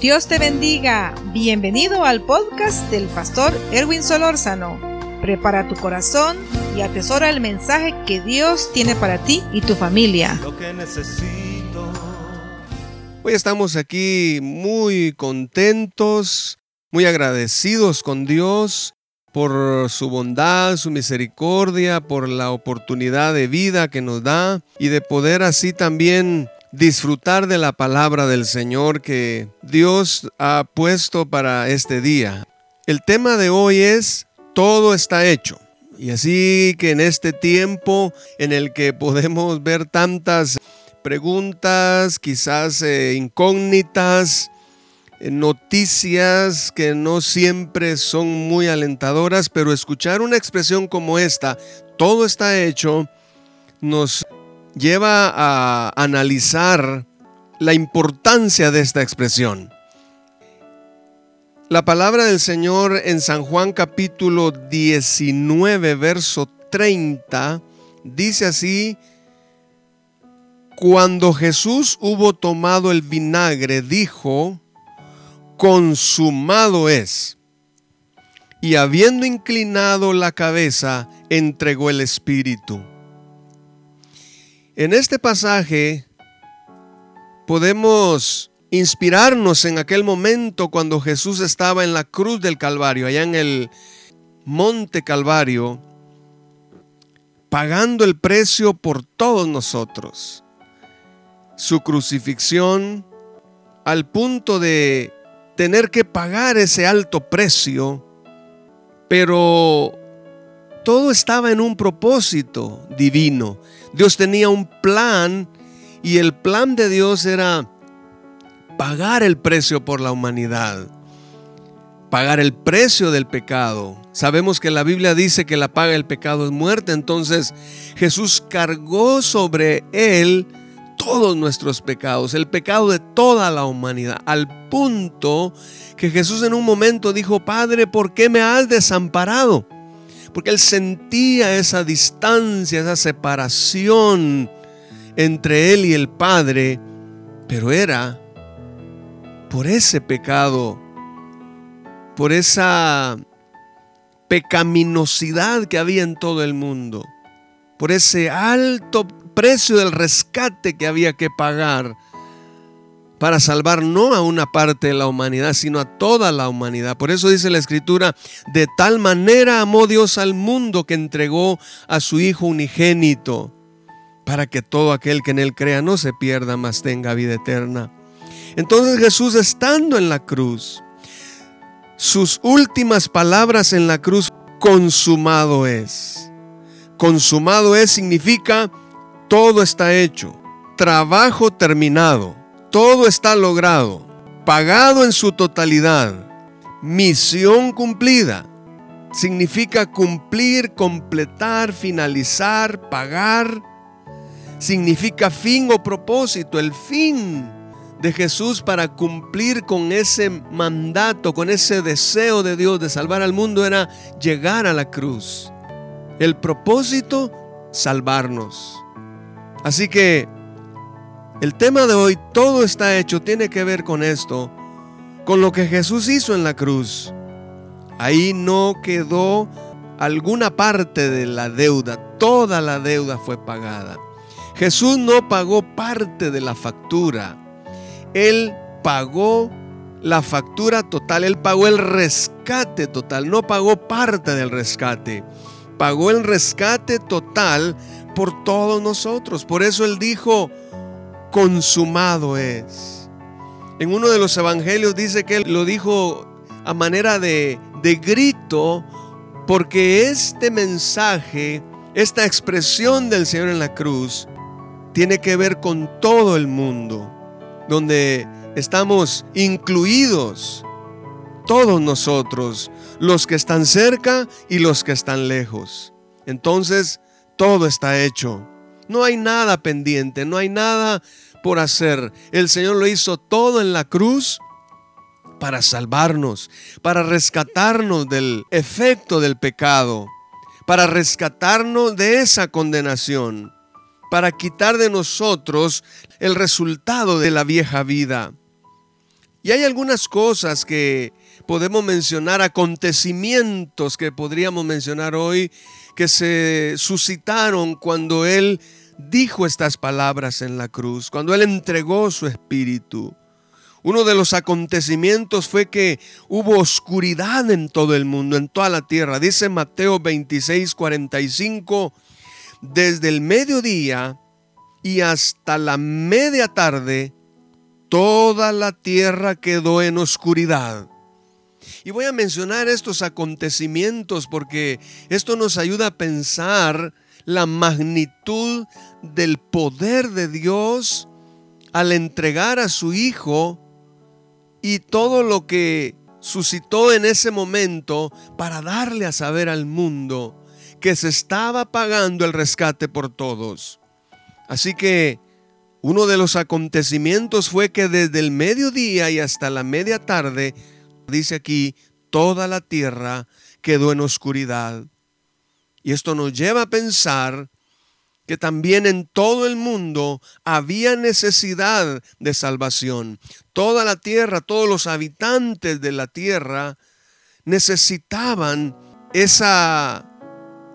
Dios te bendiga. Bienvenido al podcast del pastor Erwin Solórzano. Prepara tu corazón y atesora el mensaje que Dios tiene para ti y tu familia. Lo que necesito. Hoy estamos aquí muy contentos, muy agradecidos con Dios por su bondad, su misericordia, por la oportunidad de vida que nos da y de poder así también disfrutar de la palabra del Señor que Dios ha puesto para este día. El tema de hoy es todo está hecho. Y así que en este tiempo en el que podemos ver tantas preguntas, quizás eh, incógnitas, eh, noticias que no siempre son muy alentadoras, pero escuchar una expresión como esta, todo está hecho, nos lleva a analizar la importancia de esta expresión. La palabra del Señor en San Juan capítulo 19, verso 30, dice así, cuando Jesús hubo tomado el vinagre, dijo, consumado es. Y habiendo inclinado la cabeza, entregó el Espíritu. En este pasaje podemos inspirarnos en aquel momento cuando Jesús estaba en la cruz del Calvario, allá en el monte Calvario, pagando el precio por todos nosotros. Su crucifixión al punto de tener que pagar ese alto precio, pero todo estaba en un propósito divino. Dios tenía un plan y el plan de Dios era pagar el precio por la humanidad, pagar el precio del pecado. Sabemos que la Biblia dice que la paga del pecado es muerte, entonces Jesús cargó sobre él todos nuestros pecados, el pecado de toda la humanidad, al punto que Jesús en un momento dijo, Padre, ¿por qué me has desamparado? Porque él sentía esa distancia, esa separación entre él y el Padre, pero era por ese pecado, por esa pecaminosidad que había en todo el mundo, por ese alto precio del rescate que había que pagar para salvar no a una parte de la humanidad, sino a toda la humanidad. Por eso dice la escritura, de tal manera amó Dios al mundo que entregó a su Hijo unigénito, para que todo aquel que en él crea no se pierda, mas tenga vida eterna. Entonces Jesús estando en la cruz, sus últimas palabras en la cruz, consumado es. Consumado es significa todo está hecho, trabajo terminado todo está logrado, pagado en su totalidad, misión cumplida. Significa cumplir, completar, finalizar, pagar. Significa fin o propósito, el fin de Jesús para cumplir con ese mandato, con ese deseo de Dios de salvar al mundo era llegar a la cruz. El propósito, salvarnos. Así que el tema de hoy, todo está hecho, tiene que ver con esto, con lo que Jesús hizo en la cruz. Ahí no quedó alguna parte de la deuda, toda la deuda fue pagada. Jesús no pagó parte de la factura, Él pagó la factura total, Él pagó el rescate total, no pagó parte del rescate, pagó el rescate total por todos nosotros. Por eso Él dijo, consumado es. En uno de los evangelios dice que él lo dijo a manera de, de grito porque este mensaje, esta expresión del Señor en la cruz, tiene que ver con todo el mundo, donde estamos incluidos todos nosotros, los que están cerca y los que están lejos. Entonces, todo está hecho. No hay nada pendiente, no hay nada por hacer. El Señor lo hizo todo en la cruz para salvarnos, para rescatarnos del efecto del pecado, para rescatarnos de esa condenación, para quitar de nosotros el resultado de la vieja vida. Y hay algunas cosas que podemos mencionar, acontecimientos que podríamos mencionar hoy, que se suscitaron cuando Él dijo estas palabras en la cruz, cuando Él entregó su espíritu. Uno de los acontecimientos fue que hubo oscuridad en todo el mundo, en toda la tierra. Dice Mateo 26, 45, desde el mediodía y hasta la media tarde, toda la tierra quedó en oscuridad. Y voy a mencionar estos acontecimientos porque esto nos ayuda a pensar la magnitud del poder de Dios al entregar a su Hijo y todo lo que suscitó en ese momento para darle a saber al mundo que se estaba pagando el rescate por todos. Así que uno de los acontecimientos fue que desde el mediodía y hasta la media tarde, dice aquí, toda la tierra quedó en oscuridad. Y esto nos lleva a pensar que también en todo el mundo había necesidad de salvación. Toda la tierra, todos los habitantes de la tierra necesitaban esa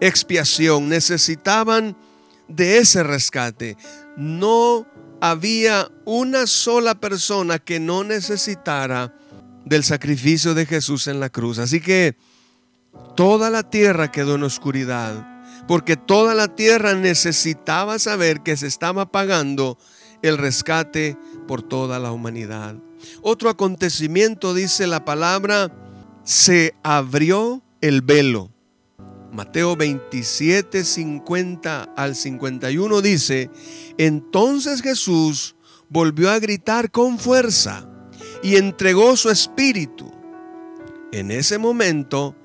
expiación, necesitaban de ese rescate. No había una sola persona que no necesitara del sacrificio de Jesús en la cruz. Así que toda la tierra quedó en oscuridad porque toda la tierra necesitaba saber que se estaba pagando el rescate por toda la humanidad. Otro acontecimiento, dice la palabra, se abrió el velo. Mateo 27, 50 al 51 dice, entonces Jesús volvió a gritar con fuerza y entregó su espíritu. En ese momento,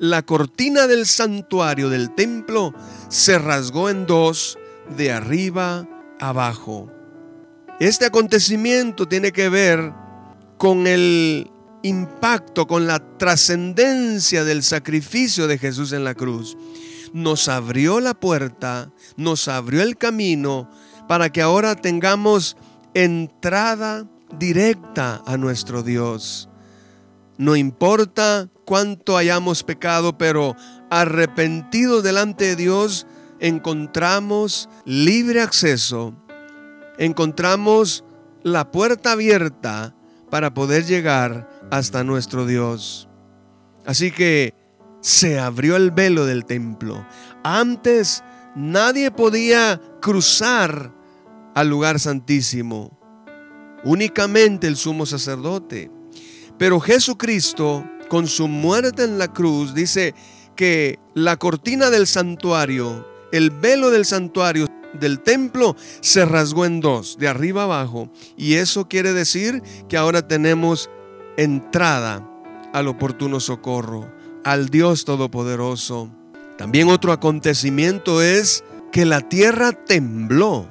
la cortina del santuario del templo se rasgó en dos de arriba abajo. Este acontecimiento tiene que ver con el impacto, con la trascendencia del sacrificio de Jesús en la cruz. Nos abrió la puerta, nos abrió el camino para que ahora tengamos entrada directa a nuestro Dios. No importa cuánto hayamos pecado, pero arrepentidos delante de Dios, encontramos libre acceso, encontramos la puerta abierta para poder llegar hasta nuestro Dios. Así que se abrió el velo del templo. Antes nadie podía cruzar al lugar santísimo, únicamente el sumo sacerdote. Pero Jesucristo con su muerte en la cruz, dice que la cortina del santuario, el velo del santuario del templo se rasgó en dos, de arriba abajo. Y eso quiere decir que ahora tenemos entrada al oportuno socorro, al Dios Todopoderoso. También otro acontecimiento es que la tierra tembló.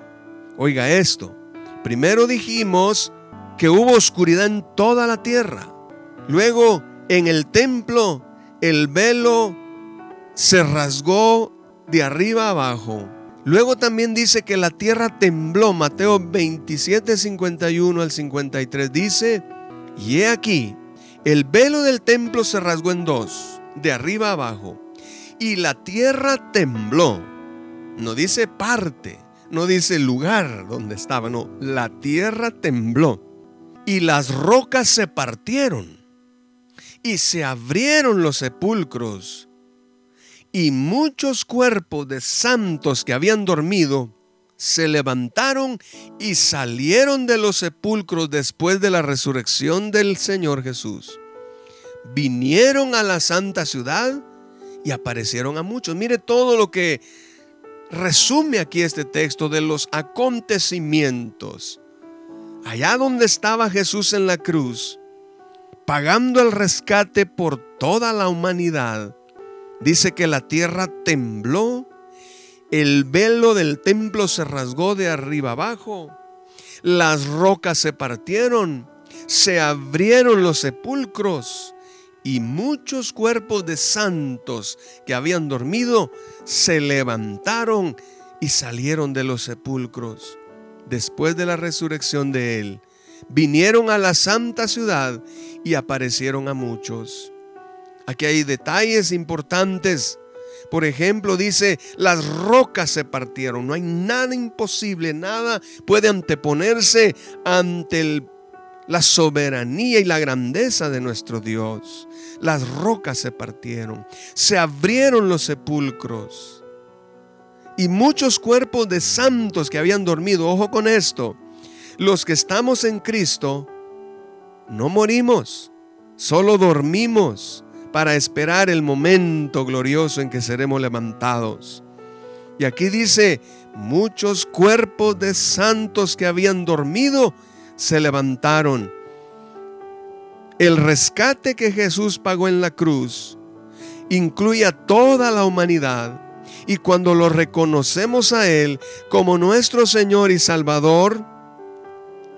Oiga esto. Primero dijimos que hubo oscuridad en toda la tierra. Luego en el templo el velo se rasgó de arriba abajo. Luego también dice que la tierra tembló. Mateo 27, 51 al 53 dice, y he aquí, el velo del templo se rasgó en dos, de arriba abajo, y la tierra tembló. No dice parte, no dice lugar donde estaba, no, la tierra tembló. Y las rocas se partieron y se abrieron los sepulcros, y muchos cuerpos de santos que habían dormido se levantaron y salieron de los sepulcros después de la resurrección del Señor Jesús. Vinieron a la santa ciudad y aparecieron a muchos. Mire todo lo que resume aquí este texto de los acontecimientos. Allá donde estaba Jesús en la cruz, pagando el rescate por toda la humanidad, dice que la tierra tembló, el velo del templo se rasgó de arriba abajo, las rocas se partieron, se abrieron los sepulcros y muchos cuerpos de santos que habían dormido se levantaron y salieron de los sepulcros después de la resurrección de él vinieron a la santa ciudad y aparecieron a muchos. Aquí hay detalles importantes. Por ejemplo, dice, las rocas se partieron. No hay nada imposible, nada puede anteponerse ante la soberanía y la grandeza de nuestro Dios. Las rocas se partieron, se abrieron los sepulcros. Y muchos cuerpos de santos que habían dormido, ojo con esto, los que estamos en Cristo, no morimos, solo dormimos para esperar el momento glorioso en que seremos levantados. Y aquí dice, muchos cuerpos de santos que habían dormido se levantaron. El rescate que Jesús pagó en la cruz incluye a toda la humanidad. Y cuando lo reconocemos a Él como nuestro Señor y Salvador,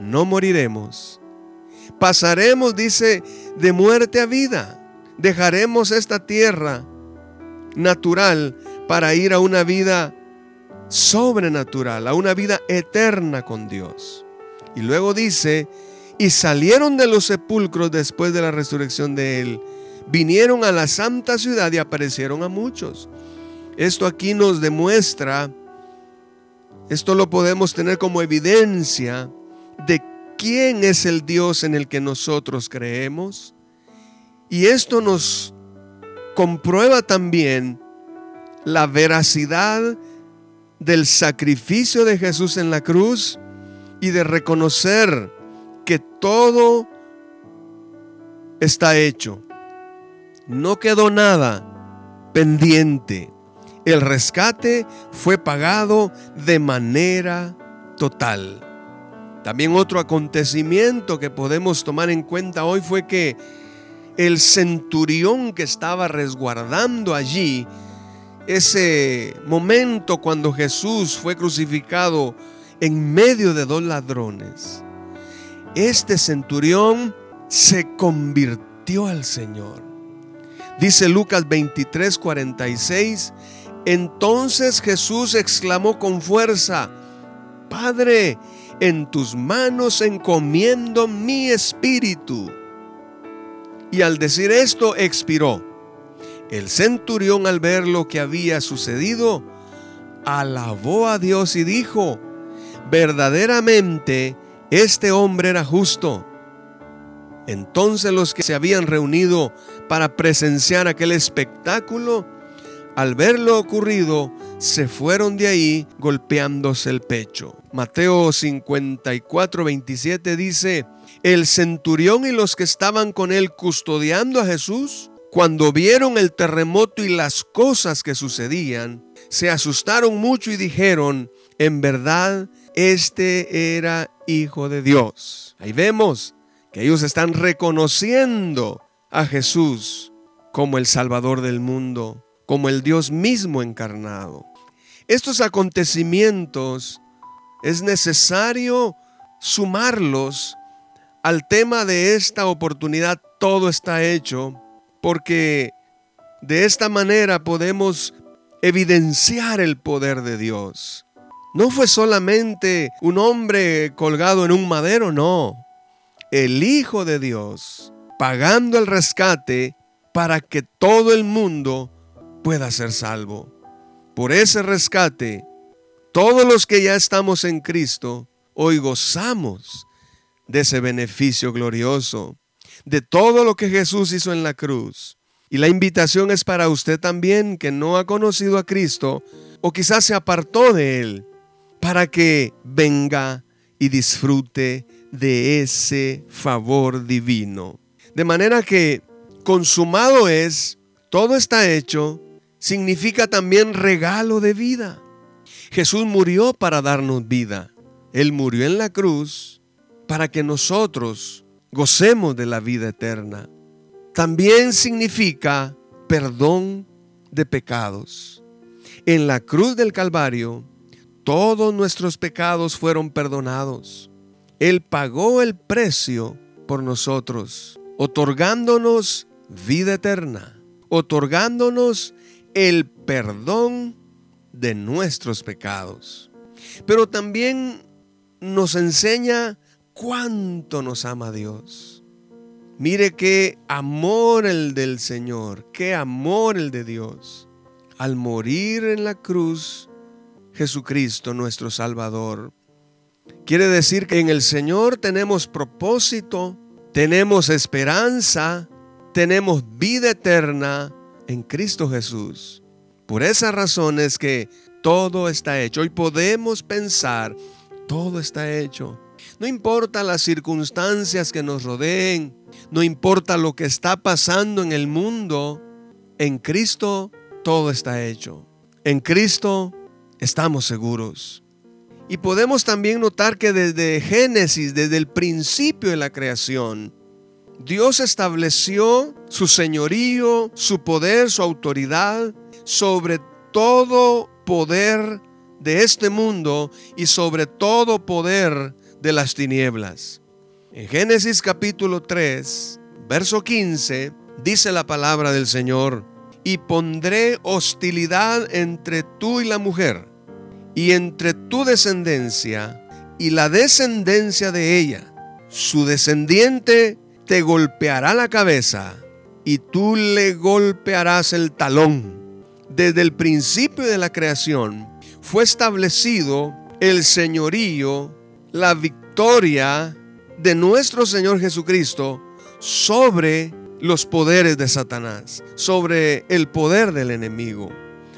no moriremos. Pasaremos, dice, de muerte a vida dejaremos esta tierra natural para ir a una vida sobrenatural, a una vida eterna con Dios. Y luego dice, y salieron de los sepulcros después de la resurrección de Él, vinieron a la santa ciudad y aparecieron a muchos. Esto aquí nos demuestra, esto lo podemos tener como evidencia de quién es el Dios en el que nosotros creemos y esto nos comprueba también la veracidad del sacrificio de Jesús en la cruz y de reconocer que todo está hecho. No quedó nada pendiente. El rescate fue pagado de manera total. También otro acontecimiento que podemos tomar en cuenta hoy fue que el centurión que estaba resguardando allí ese momento cuando Jesús fue crucificado en medio de dos ladrones. Este centurión se convirtió al Señor. Dice Lucas 23, 46. Entonces Jesús exclamó con fuerza, Padre, en tus manos encomiendo mi espíritu y al decir esto expiró. El centurión al ver lo que había sucedido, alabó a Dios y dijo, verdaderamente este hombre era justo. Entonces los que se habían reunido para presenciar aquel espectáculo, al ver lo ocurrido, se fueron de ahí golpeándose el pecho. Mateo 54, 27 dice, el centurión y los que estaban con él custodiando a Jesús, cuando vieron el terremoto y las cosas que sucedían, se asustaron mucho y dijeron, en verdad, este era hijo de Dios. Ahí vemos que ellos están reconociendo a Jesús como el Salvador del mundo, como el Dios mismo encarnado. Estos acontecimientos es necesario sumarlos al tema de esta oportunidad todo está hecho porque de esta manera podemos evidenciar el poder de Dios. No fue solamente un hombre colgado en un madero, no. El Hijo de Dios pagando el rescate para que todo el mundo pueda ser salvo. Por ese rescate, todos los que ya estamos en Cristo, hoy gozamos de ese beneficio glorioso, de todo lo que Jesús hizo en la cruz. Y la invitación es para usted también que no ha conocido a Cristo o quizás se apartó de Él, para que venga y disfrute de ese favor divino. De manera que consumado es, todo está hecho, significa también regalo de vida. Jesús murió para darnos vida. Él murió en la cruz para que nosotros gocemos de la vida eterna. También significa perdón de pecados. En la cruz del Calvario, todos nuestros pecados fueron perdonados. Él pagó el precio por nosotros, otorgándonos vida eterna, otorgándonos el perdón de nuestros pecados. Pero también nos enseña cuánto nos ama Dios. Mire qué amor el del Señor, qué amor el de Dios. Al morir en la cruz, Jesucristo nuestro Salvador. Quiere decir que en el Señor tenemos propósito, tenemos esperanza, tenemos vida eterna en Cristo Jesús. Por esa razón es que todo está hecho. Hoy podemos pensar, todo está hecho. No importa las circunstancias que nos rodeen, no importa lo que está pasando en el mundo, en Cristo todo está hecho. En Cristo estamos seguros. Y podemos también notar que desde Génesis, desde el principio de la creación, Dios estableció su señorío, su poder, su autoridad sobre todo poder de este mundo y sobre todo poder de las tinieblas. En Génesis capítulo 3, verso 15, dice la palabra del Señor, y pondré hostilidad entre tú y la mujer, y entre tu descendencia y la descendencia de ella. Su descendiente te golpeará la cabeza, y tú le golpearás el talón. Desde el principio de la creación fue establecido el señorío la victoria de nuestro Señor Jesucristo sobre los poderes de Satanás, sobre el poder del enemigo.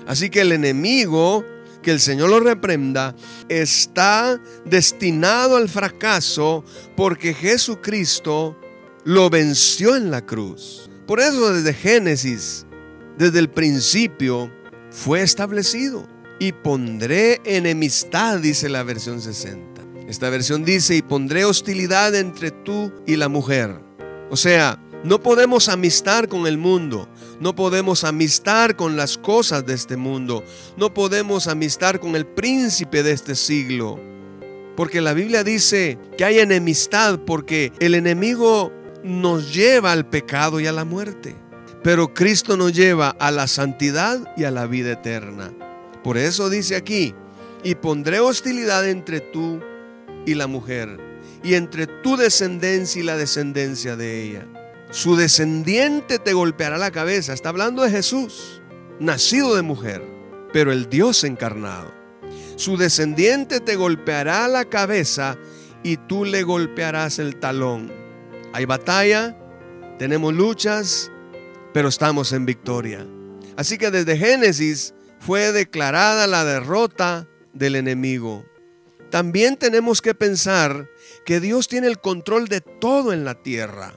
Así que el enemigo, que el Señor lo reprenda, está destinado al fracaso porque Jesucristo lo venció en la cruz. Por eso desde Génesis, desde el principio, fue establecido. Y pondré enemistad, dice la versión 60 esta versión dice, y pondré hostilidad entre tú y la mujer. O sea, no podemos amistar con el mundo, no podemos amistar con las cosas de este mundo, no podemos amistar con el príncipe de este siglo. Porque la Biblia dice que hay enemistad porque el enemigo nos lleva al pecado y a la muerte. Pero Cristo nos lleva a la santidad y a la vida eterna. Por eso dice aquí, y pondré hostilidad entre tú y la mujer, y entre tu descendencia y la descendencia de ella. Su descendiente te golpeará la cabeza. Está hablando de Jesús, nacido de mujer, pero el Dios encarnado. Su descendiente te golpeará la cabeza y tú le golpearás el talón. Hay batalla, tenemos luchas, pero estamos en victoria. Así que desde Génesis fue declarada la derrota del enemigo. También tenemos que pensar que Dios tiene el control de todo en la tierra.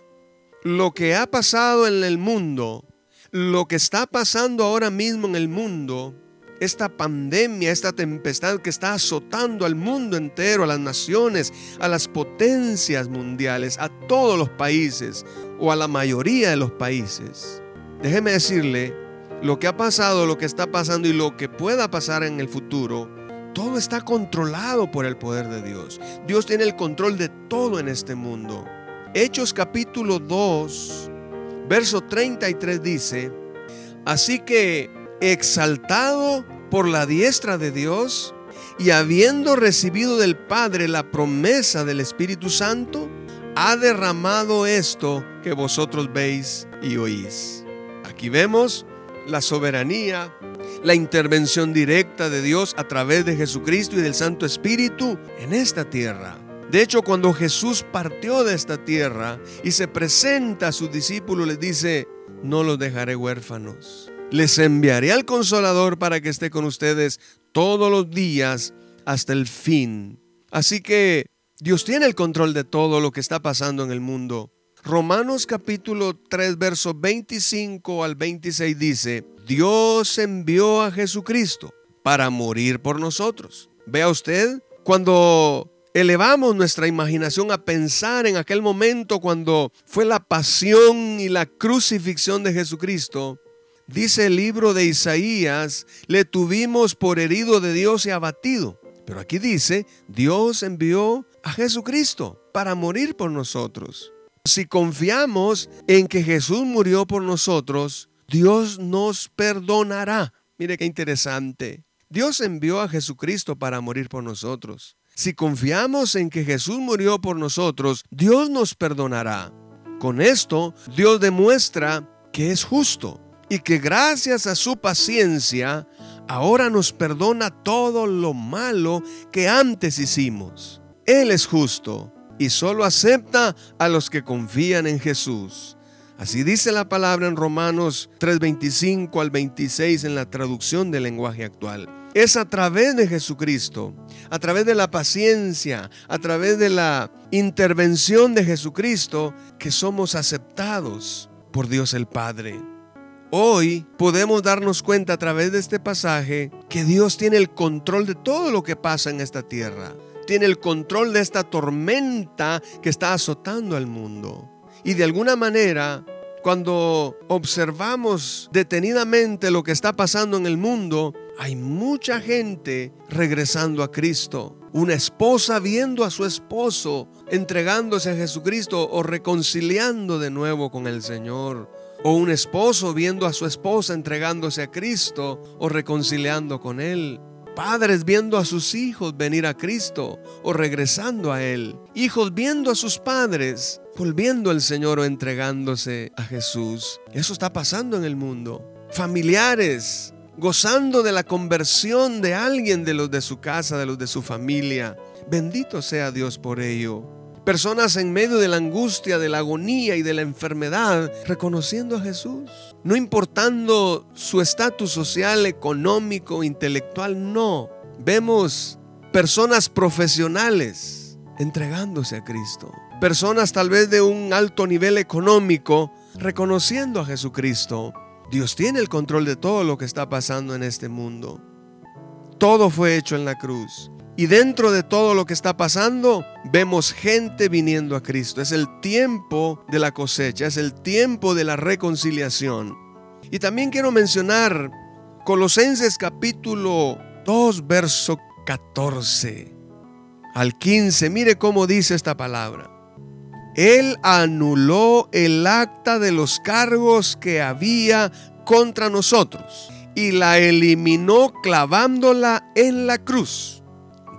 Lo que ha pasado en el mundo, lo que está pasando ahora mismo en el mundo, esta pandemia, esta tempestad que está azotando al mundo entero, a las naciones, a las potencias mundiales, a todos los países o a la mayoría de los países. Déjeme decirle, lo que ha pasado, lo que está pasando y lo que pueda pasar en el futuro todo está controlado por el poder de Dios. Dios tiene el control de todo en este mundo. Hechos capítulo 2, verso 33 dice, así que exaltado por la diestra de Dios y habiendo recibido del Padre la promesa del Espíritu Santo, ha derramado esto que vosotros veis y oís. Aquí vemos la soberanía, la intervención directa de Dios a través de Jesucristo y del Santo Espíritu en esta tierra. De hecho, cuando Jesús partió de esta tierra y se presenta a sus discípulos, les dice, no los dejaré huérfanos. Les enviaré al consolador para que esté con ustedes todos los días hasta el fin. Así que Dios tiene el control de todo lo que está pasando en el mundo. Romanos capítulo 3, verso 25 al 26 dice, Dios envió a Jesucristo para morir por nosotros. Vea usted, cuando elevamos nuestra imaginación a pensar en aquel momento cuando fue la pasión y la crucifixión de Jesucristo, dice el libro de Isaías, le tuvimos por herido de Dios y abatido. Pero aquí dice, Dios envió a Jesucristo para morir por nosotros. Si confiamos en que Jesús murió por nosotros, Dios nos perdonará. Mire qué interesante. Dios envió a Jesucristo para morir por nosotros. Si confiamos en que Jesús murió por nosotros, Dios nos perdonará. Con esto, Dios demuestra que es justo y que gracias a su paciencia, ahora nos perdona todo lo malo que antes hicimos. Él es justo y solo acepta a los que confían en Jesús. Así dice la palabra en Romanos 3:25 al 26 en la traducción del lenguaje actual. Es a través de Jesucristo, a través de la paciencia, a través de la intervención de Jesucristo, que somos aceptados por Dios el Padre. Hoy podemos darnos cuenta a través de este pasaje que Dios tiene el control de todo lo que pasa en esta tierra. Tiene el control de esta tormenta que está azotando al mundo. Y de alguna manera, cuando observamos detenidamente lo que está pasando en el mundo, hay mucha gente regresando a Cristo. Una esposa viendo a su esposo entregándose a Jesucristo o reconciliando de nuevo con el Señor. O un esposo viendo a su esposa entregándose a Cristo o reconciliando con Él. Padres viendo a sus hijos venir a Cristo o regresando a Él. Hijos viendo a sus padres volviendo al Señor o entregándose a Jesús. Eso está pasando en el mundo. Familiares gozando de la conversión de alguien de los de su casa, de los de su familia. Bendito sea Dios por ello. Personas en medio de la angustia, de la agonía y de la enfermedad, reconociendo a Jesús. No importando su estatus social, económico, intelectual, no. Vemos personas profesionales entregándose a Cristo. Personas tal vez de un alto nivel económico reconociendo a Jesucristo. Dios tiene el control de todo lo que está pasando en este mundo. Todo fue hecho en la cruz. Y dentro de todo lo que está pasando, vemos gente viniendo a Cristo. Es el tiempo de la cosecha, es el tiempo de la reconciliación. Y también quiero mencionar Colosenses capítulo 2, verso 14 al 15. Mire cómo dice esta palabra. Él anuló el acta de los cargos que había contra nosotros y la eliminó clavándola en la cruz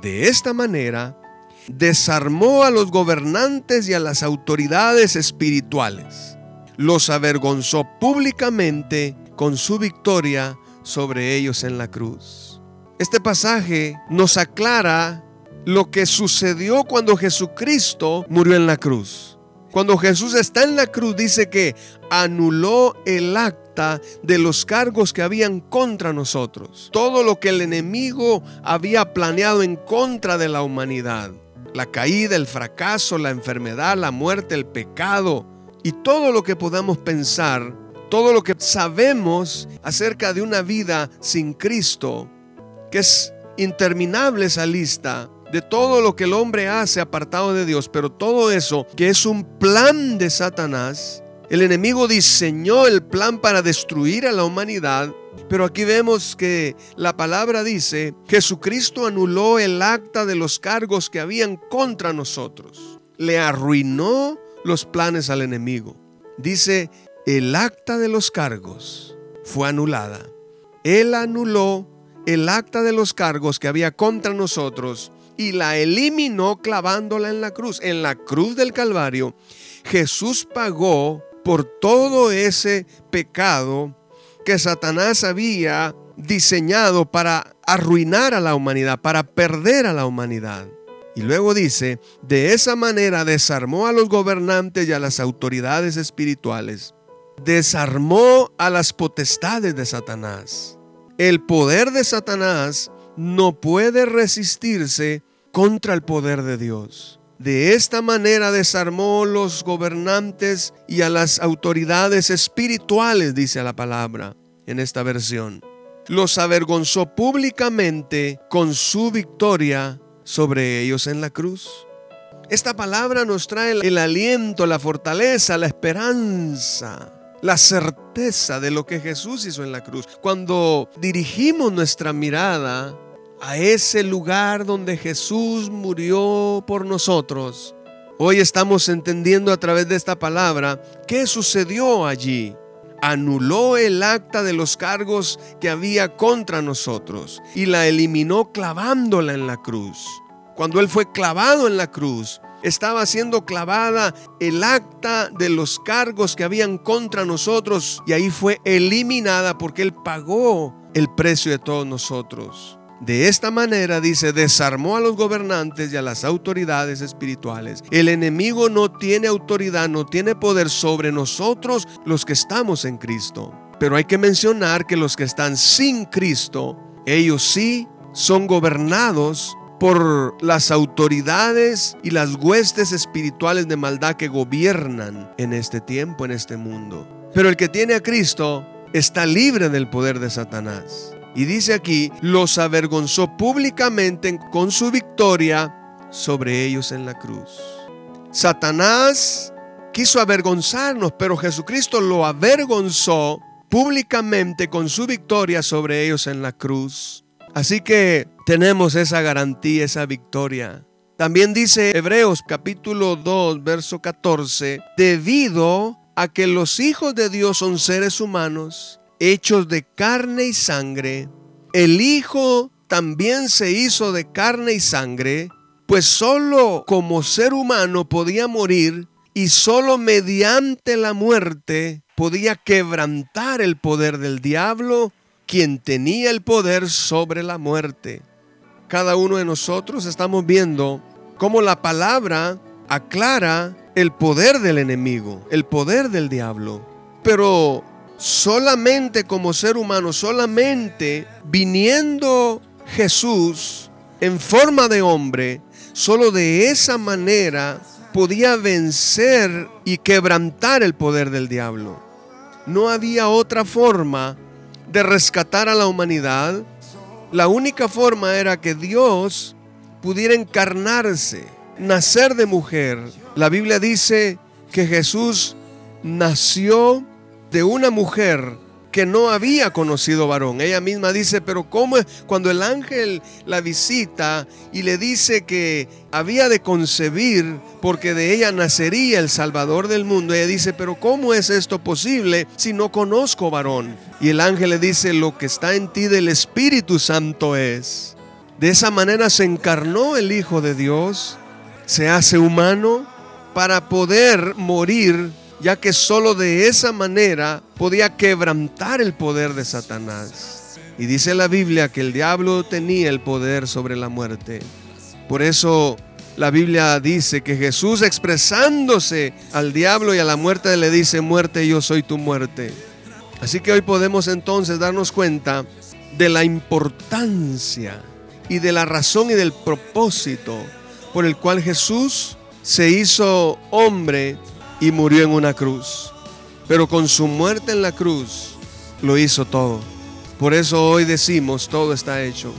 de esta manera, desarmó a los gobernantes y a las autoridades espirituales. Los avergonzó públicamente con su victoria sobre ellos en la cruz. Este pasaje nos aclara lo que sucedió cuando Jesucristo murió en la cruz. Cuando Jesús está en la cruz dice que anuló el acto de los cargos que habían contra nosotros. Todo lo que el enemigo había planeado en contra de la humanidad. La caída, el fracaso, la enfermedad, la muerte, el pecado y todo lo que podamos pensar, todo lo que sabemos acerca de una vida sin Cristo, que es interminable esa lista de todo lo que el hombre hace apartado de Dios, pero todo eso que es un plan de Satanás, el enemigo diseñó el plan para destruir a la humanidad, pero aquí vemos que la palabra dice, Jesucristo anuló el acta de los cargos que habían contra nosotros. Le arruinó los planes al enemigo. Dice, el acta de los cargos fue anulada. Él anuló el acta de los cargos que había contra nosotros y la eliminó clavándola en la cruz. En la cruz del Calvario, Jesús pagó por todo ese pecado que Satanás había diseñado para arruinar a la humanidad, para perder a la humanidad. Y luego dice, de esa manera desarmó a los gobernantes y a las autoridades espirituales. Desarmó a las potestades de Satanás. El poder de Satanás no puede resistirse contra el poder de Dios. De esta manera desarmó los gobernantes y a las autoridades espirituales, dice la palabra en esta versión. Los avergonzó públicamente con su victoria sobre ellos en la cruz. Esta palabra nos trae el aliento, la fortaleza, la esperanza, la certeza de lo que Jesús hizo en la cruz. Cuando dirigimos nuestra mirada a ese lugar donde Jesús murió por nosotros. Hoy estamos entendiendo a través de esta palabra qué sucedió allí. Anuló el acta de los cargos que había contra nosotros y la eliminó clavándola en la cruz. cuando Él fue clavado en la cruz, estaba siendo clavada el acta de los cargos que habían contra nosotros y ahí fue eliminada porque Él pagó el precio de todos nosotros. De esta manera, dice, desarmó a los gobernantes y a las autoridades espirituales. El enemigo no tiene autoridad, no tiene poder sobre nosotros los que estamos en Cristo. Pero hay que mencionar que los que están sin Cristo, ellos sí son gobernados por las autoridades y las huestes espirituales de maldad que gobiernan en este tiempo, en este mundo. Pero el que tiene a Cristo está libre del poder de Satanás. Y dice aquí, los avergonzó públicamente con su victoria sobre ellos en la cruz. Satanás quiso avergonzarnos, pero Jesucristo lo avergonzó públicamente con su victoria sobre ellos en la cruz. Así que tenemos esa garantía, esa victoria. También dice Hebreos capítulo 2, verso 14, debido a que los hijos de Dios son seres humanos, hechos de carne y sangre, el Hijo también se hizo de carne y sangre, pues solo como ser humano podía morir y solo mediante la muerte podía quebrantar el poder del diablo, quien tenía el poder sobre la muerte. Cada uno de nosotros estamos viendo cómo la palabra aclara el poder del enemigo, el poder del diablo. Pero solamente como ser humano, solamente viniendo Jesús en forma de hombre, solo de esa manera podía vencer y quebrantar el poder del diablo. No había otra forma de rescatar a la humanidad. La única forma era que Dios pudiera encarnarse, nacer de mujer. La Biblia dice que Jesús nació de una mujer que no había conocido varón. Ella misma dice, pero ¿cómo es? Cuando el ángel la visita y le dice que había de concebir porque de ella nacería el Salvador del mundo, ella dice, pero ¿cómo es esto posible si no conozco varón? Y el ángel le dice, lo que está en ti del Espíritu Santo es. De esa manera se encarnó el Hijo de Dios, se hace humano para poder morir ya que solo de esa manera podía quebrantar el poder de Satanás. Y dice la Biblia que el diablo tenía el poder sobre la muerte. Por eso la Biblia dice que Jesús expresándose al diablo y a la muerte le dice, muerte, yo soy tu muerte. Así que hoy podemos entonces darnos cuenta de la importancia y de la razón y del propósito por el cual Jesús se hizo hombre y murió en una cruz. Pero con su muerte en la cruz lo hizo todo. Por eso hoy decimos, todo está hecho.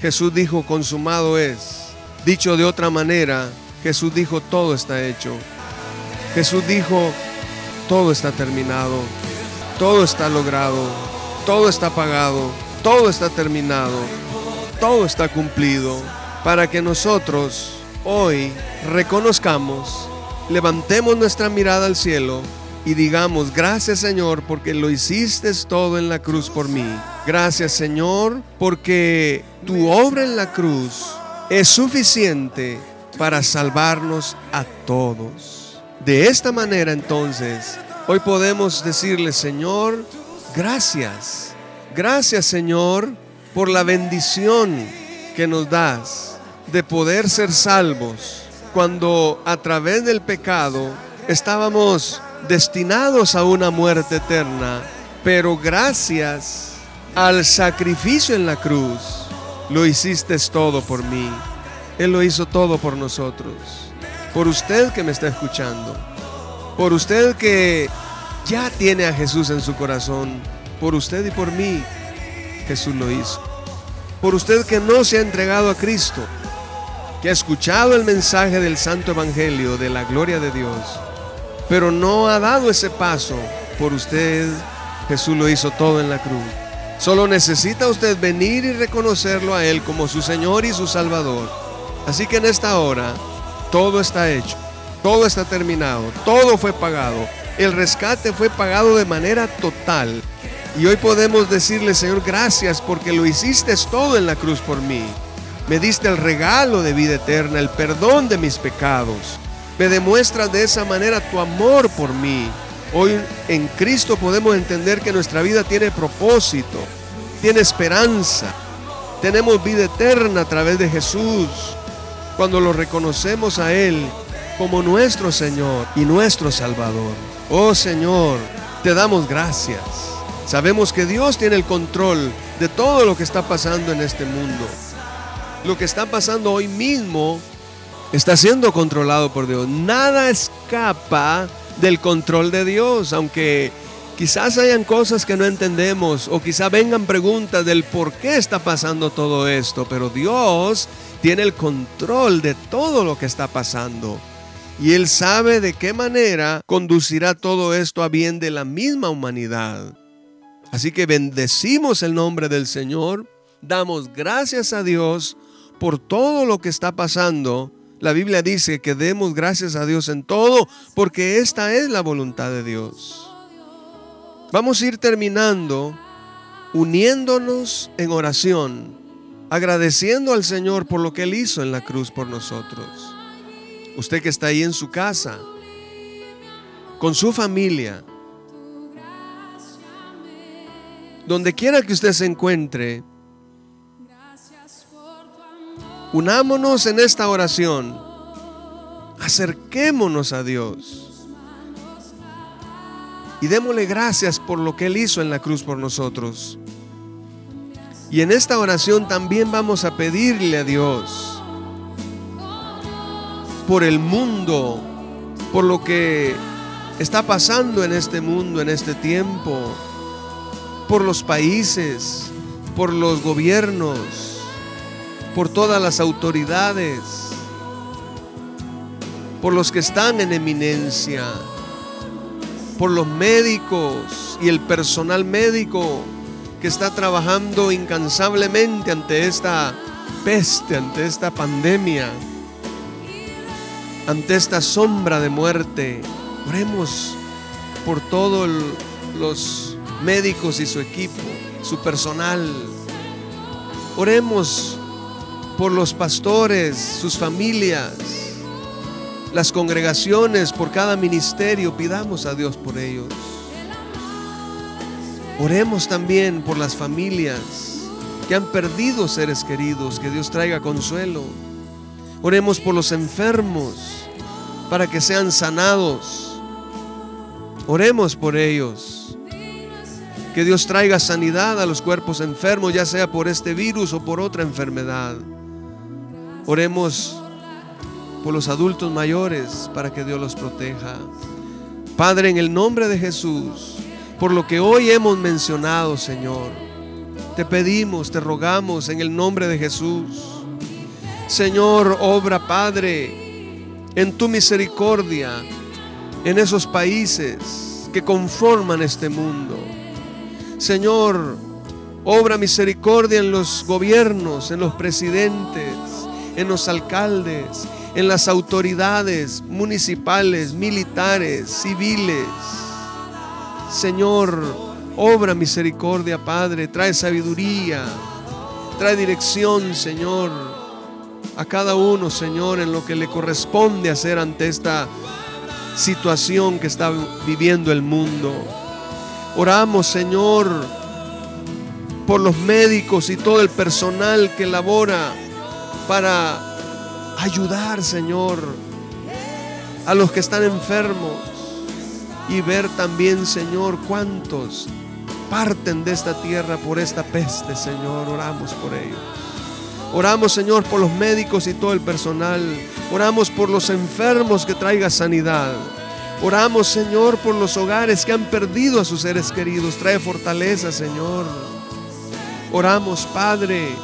Jesús dijo, consumado es. Dicho de otra manera, Jesús dijo, todo está hecho. Jesús dijo, todo está terminado, todo está logrado, todo está pagado, todo está terminado, todo está cumplido, para que nosotros hoy reconozcamos levantemos nuestra mirada al cielo y digamos, gracias Señor porque lo hiciste todo en la cruz por mí. Gracias Señor porque tu obra en la cruz es suficiente para salvarnos a todos. De esta manera entonces, hoy podemos decirle Señor, gracias. Gracias Señor por la bendición que nos das de poder ser salvos cuando a través del pecado estábamos destinados a una muerte eterna, pero gracias al sacrificio en la cruz, lo hiciste todo por mí. Él lo hizo todo por nosotros. Por usted que me está escuchando. Por usted que ya tiene a Jesús en su corazón. Por usted y por mí, Jesús lo hizo. Por usted que no se ha entregado a Cristo que ha escuchado el mensaje del Santo Evangelio de la gloria de Dios, pero no ha dado ese paso por usted, Jesús lo hizo todo en la cruz. Solo necesita usted venir y reconocerlo a Él como su Señor y su Salvador. Así que en esta hora, todo está hecho, todo está terminado, todo fue pagado. El rescate fue pagado de manera total. Y hoy podemos decirle, Señor, gracias porque lo hiciste todo en la cruz por mí. Me diste el regalo de vida eterna, el perdón de mis pecados. Me demuestras de esa manera tu amor por mí. Hoy en Cristo podemos entender que nuestra vida tiene propósito, tiene esperanza. Tenemos vida eterna a través de Jesús. Cuando lo reconocemos a Él como nuestro Señor y nuestro Salvador. Oh Señor, te damos gracias. Sabemos que Dios tiene el control de todo lo que está pasando en este mundo. Lo que está pasando hoy mismo está siendo controlado por Dios. Nada escapa del control de Dios, aunque quizás hayan cosas que no entendemos o quizás vengan preguntas del por qué está pasando todo esto, pero Dios tiene el control de todo lo que está pasando. Y Él sabe de qué manera conducirá todo esto a bien de la misma humanidad. Así que bendecimos el nombre del Señor, damos gracias a Dios por todo lo que está pasando la Biblia dice que demos gracias a Dios en todo porque esta es la voluntad de Dios. Vamos a ir terminando uniéndonos en oración, agradeciendo al Señor por lo que Él hizo en la cruz por nosotros. Usted que está ahí en su casa, con su familia, donde quiera que usted se encuentre, Unámonos en esta oración. Acerquémonos a Dios. Y démosle gracias por lo que Él hizo en la cruz por nosotros. Y en esta oración también vamos a pedirle a Dios por el mundo, por lo que está pasando en este mundo, en este tiempo, por los países, por los gobiernos, por todas las autoridades, por los que están en eminencia, por los médicos y el personal médico que está trabajando incansablemente ante esta peste, ante esta pandemia, ante esta sombra de muerte. Oremos por todos los médicos y su equipo, su personal. Oremos por los pastores, sus familias, las congregaciones, por cada ministerio. Pidamos a Dios por ellos. Oremos también por las familias que han perdido seres queridos, que Dios traiga consuelo. Oremos por los enfermos para que sean sanados. Oremos por ellos. Que Dios traiga sanidad a los cuerpos enfermos, ya sea por este virus o por otra enfermedad. Oremos por los adultos mayores para que Dios los proteja. Padre, en el nombre de Jesús, por lo que hoy hemos mencionado, Señor, te pedimos, te rogamos en el nombre de Jesús. Señor, obra, Padre, en tu misericordia, en esos países que conforman este mundo. Señor, obra misericordia en los gobiernos, en los presidentes, en los alcaldes, en las autoridades municipales, militares, civiles. Señor, obra misericordia, Padre, trae sabiduría, trae dirección, Señor, a cada uno, Señor, en lo que le corresponde hacer ante esta situación que está viviendo el mundo. Oramos, Señor, por los médicos y todo el personal que labora para ayudar, Señor, a los que están enfermos y ver también, Señor, cuántos parten de esta tierra por esta peste, Señor. Oramos por ellos. Oramos, Señor, por los médicos y todo el personal. Oramos por los enfermos que traiga sanidad. Oramos, Señor, por los hogares que han perdido a sus seres queridos. Trae fortaleza, Señor. Oramos, Padre,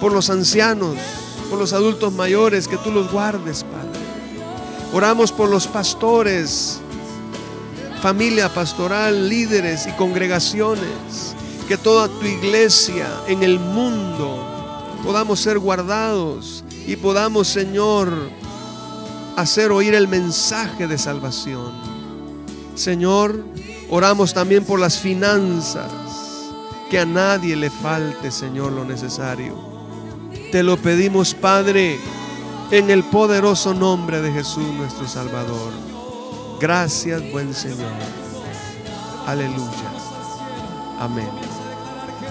por los ancianos, por los adultos mayores, que tú los guardes, Padre. Oramos por los pastores, familia pastoral, líderes y congregaciones, que toda tu iglesia en el mundo podamos ser guardados y podamos, Señor, hacer oír el mensaje de salvación. Señor, oramos también por las finanzas, que a nadie le falte, Señor, lo necesario Te lo pedimos, Padre, en el poderoso nombre de Jesús nuestro Salvador. Gracias, buen Señor. Aleluya. Amén.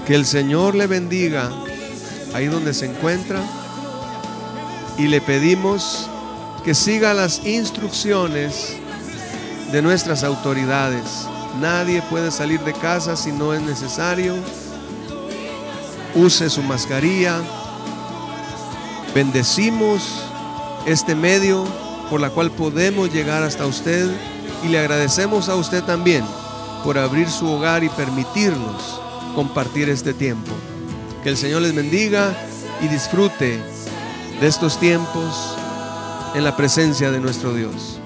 Que el Señor le bendiga ahí donde se encuentra y le pedimos que siga las instrucciones de nuestras autoridades. Nadie puede salir de casa si no es necesario. Use su mascarilla. Bendecimos este medio por la cual podemos llegar hasta usted y le agradecemos a usted también por abrir su hogar y permitirnos compartir este tiempo. Que el Señor les bendiga y disfrute de estos tiempos en la presencia de nuestro Dios.